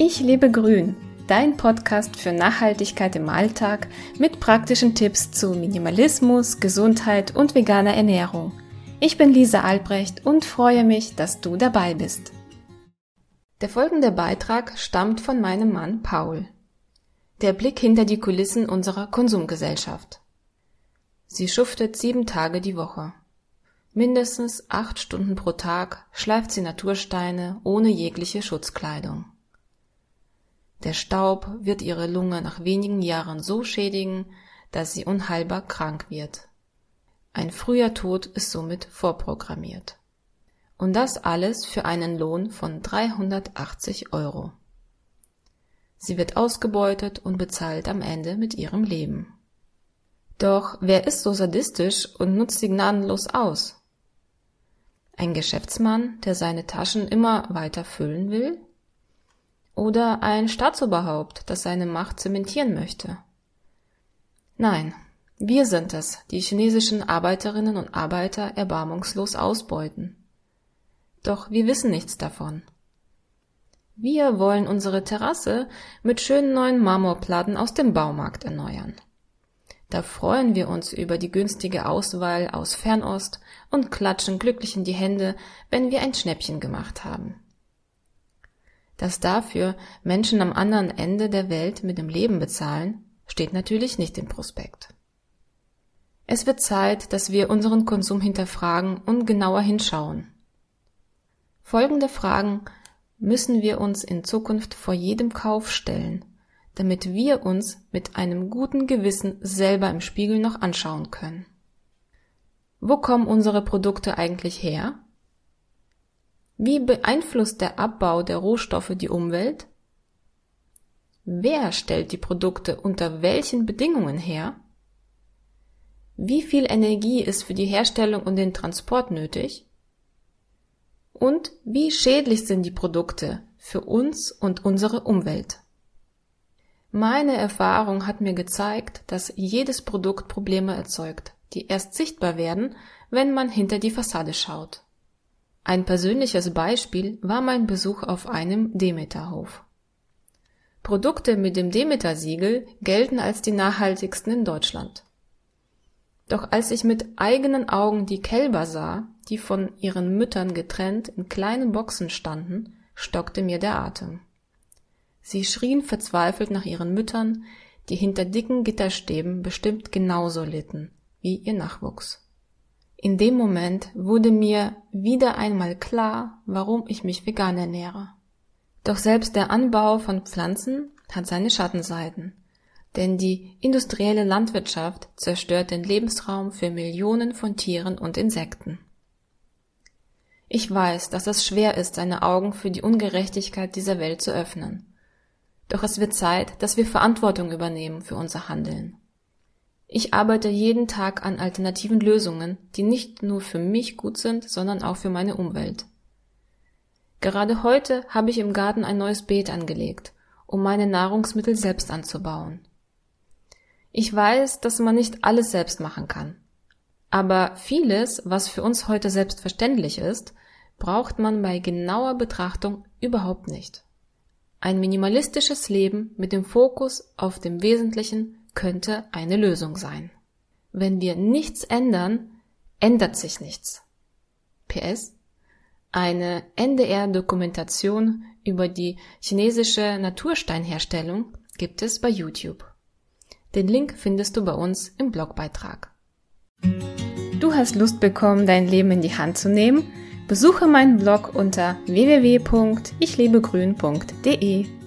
Ich lebe grün, dein Podcast für Nachhaltigkeit im Alltag mit praktischen Tipps zu Minimalismus, Gesundheit und veganer Ernährung. Ich bin Lisa Albrecht und freue mich, dass du dabei bist. Der folgende Beitrag stammt von meinem Mann Paul. Der Blick hinter die Kulissen unserer Konsumgesellschaft. Sie schuftet sieben Tage die Woche. Mindestens acht Stunden pro Tag schleift sie Natursteine ohne jegliche Schutzkleidung. Der Staub wird ihre Lunge nach wenigen Jahren so schädigen, dass sie unheilbar krank wird. Ein früher Tod ist somit vorprogrammiert. Und das alles für einen Lohn von 380 Euro. Sie wird ausgebeutet und bezahlt am Ende mit ihrem Leben. Doch wer ist so sadistisch und nutzt sie gnadenlos aus? Ein Geschäftsmann, der seine Taschen immer weiter füllen will? Oder ein Staatsoberhaupt, das seine Macht zementieren möchte. Nein, wir sind es, die chinesischen Arbeiterinnen und Arbeiter erbarmungslos ausbeuten. Doch wir wissen nichts davon. Wir wollen unsere Terrasse mit schönen neuen Marmorplatten aus dem Baumarkt erneuern. Da freuen wir uns über die günstige Auswahl aus Fernost und klatschen glücklich in die Hände, wenn wir ein Schnäppchen gemacht haben. Dass dafür Menschen am anderen Ende der Welt mit dem Leben bezahlen, steht natürlich nicht im Prospekt. Es wird Zeit, dass wir unseren Konsum hinterfragen und genauer hinschauen. Folgende Fragen müssen wir uns in Zukunft vor jedem Kauf stellen, damit wir uns mit einem guten Gewissen selber im Spiegel noch anschauen können. Wo kommen unsere Produkte eigentlich her? Wie beeinflusst der Abbau der Rohstoffe die Umwelt? Wer stellt die Produkte unter welchen Bedingungen her? Wie viel Energie ist für die Herstellung und den Transport nötig? Und wie schädlich sind die Produkte für uns und unsere Umwelt? Meine Erfahrung hat mir gezeigt, dass jedes Produkt Probleme erzeugt, die erst sichtbar werden, wenn man hinter die Fassade schaut. Ein persönliches Beispiel war mein Besuch auf einem Demeterhof. Produkte mit dem Demeter-Siegel gelten als die nachhaltigsten in Deutschland. Doch als ich mit eigenen Augen die Kälber sah, die von ihren Müttern getrennt in kleinen Boxen standen, stockte mir der Atem. Sie schrien verzweifelt nach ihren Müttern, die hinter dicken Gitterstäben bestimmt genauso litten wie ihr Nachwuchs. In dem Moment wurde mir wieder einmal klar, warum ich mich vegan ernähre. Doch selbst der Anbau von Pflanzen hat seine Schattenseiten, denn die industrielle Landwirtschaft zerstört den Lebensraum für Millionen von Tieren und Insekten. Ich weiß, dass es schwer ist, seine Augen für die Ungerechtigkeit dieser Welt zu öffnen. Doch es wird Zeit, dass wir Verantwortung übernehmen für unser Handeln. Ich arbeite jeden Tag an alternativen Lösungen, die nicht nur für mich gut sind, sondern auch für meine Umwelt. Gerade heute habe ich im Garten ein neues Beet angelegt, um meine Nahrungsmittel selbst anzubauen. Ich weiß, dass man nicht alles selbst machen kann. Aber vieles, was für uns heute selbstverständlich ist, braucht man bei genauer Betrachtung überhaupt nicht. Ein minimalistisches Leben mit dem Fokus auf dem Wesentlichen könnte eine Lösung sein. Wenn wir nichts ändern, ändert sich nichts. PS eine NDR-Dokumentation über die chinesische Natursteinherstellung gibt es bei YouTube. Den Link findest du bei uns im Blogbeitrag. Du hast Lust bekommen, dein Leben in die Hand zu nehmen? Besuche meinen Blog unter www.ichlebegrün.de.